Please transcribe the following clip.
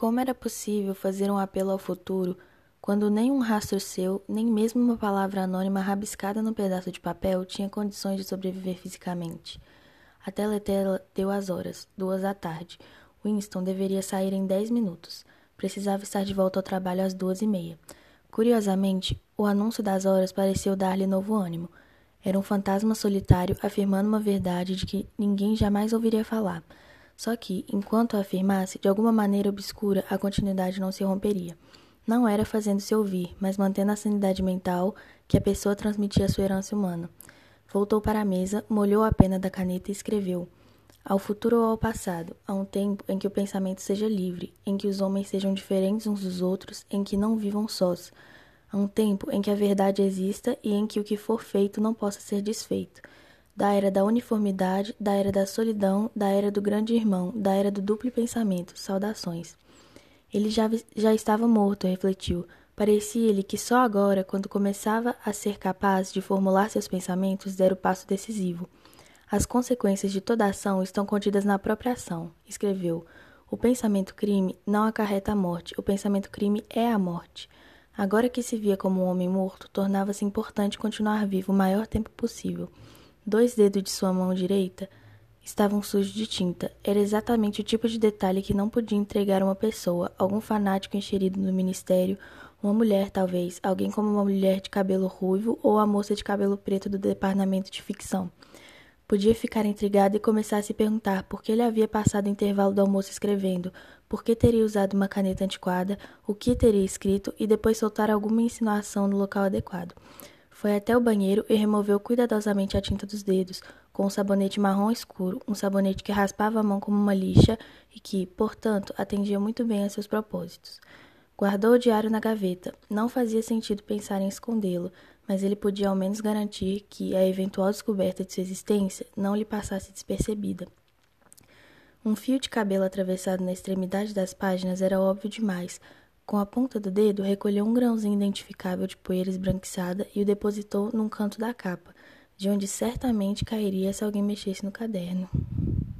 Como era possível fazer um apelo ao futuro quando nem um rastro seu, nem mesmo uma palavra anônima rabiscada num pedaço de papel tinha condições de sobreviver fisicamente? A teletela deu as horas, duas da tarde. Winston deveria sair em dez minutos. Precisava estar de volta ao trabalho às duas e meia. Curiosamente, o anúncio das horas pareceu dar-lhe novo ânimo. Era um fantasma solitário afirmando uma verdade de que ninguém jamais ouviria falar. Só que, enquanto afirmasse, de alguma maneira obscura, a continuidade não se romperia. Não era fazendo-se ouvir, mas mantendo a sanidade mental que a pessoa transmitia à sua herança humana. Voltou para a mesa, molhou a pena da caneta e escreveu: Ao futuro ou ao passado, a um tempo em que o pensamento seja livre, em que os homens sejam diferentes uns dos outros, em que não vivam sós. A um tempo em que a verdade exista e em que o que for feito não possa ser desfeito da era da uniformidade, da era da solidão, da era do grande irmão, da era do duplo pensamento. Saudações. Ele já, já estava morto, refletiu. Parecia-lhe que só agora, quando começava a ser capaz de formular seus pensamentos, dera o passo decisivo. As consequências de toda ação estão contidas na própria ação, escreveu. O pensamento crime não acarreta a morte, o pensamento crime é a morte. Agora que se via como um homem morto, tornava-se importante continuar vivo o maior tempo possível. Dois dedos de sua mão direita estavam sujos de tinta. Era exatamente o tipo de detalhe que não podia entregar uma pessoa, algum fanático encherido no ministério, uma mulher, talvez, alguém como uma mulher de cabelo ruivo ou a moça de cabelo preto do departamento de ficção. Podia ficar intrigado e começar a se perguntar por que ele havia passado o intervalo do almoço escrevendo, por que teria usado uma caneta antiquada, o que teria escrito e depois soltar alguma insinuação no local adequado. Foi até o banheiro e removeu cuidadosamente a tinta dos dedos, com um sabonete marrom escuro, um sabonete que raspava a mão como uma lixa e que, portanto, atendia muito bem a seus propósitos. Guardou o diário na gaveta. Não fazia sentido pensar em escondê-lo, mas ele podia ao menos garantir que a eventual descoberta de sua existência não lhe passasse despercebida. Um fio de cabelo atravessado na extremidade das páginas era óbvio demais, com a ponta do dedo, recolheu um grãozinho identificável de poeira esbranquiçada e o depositou num canto da capa, de onde certamente cairia se alguém mexesse no caderno.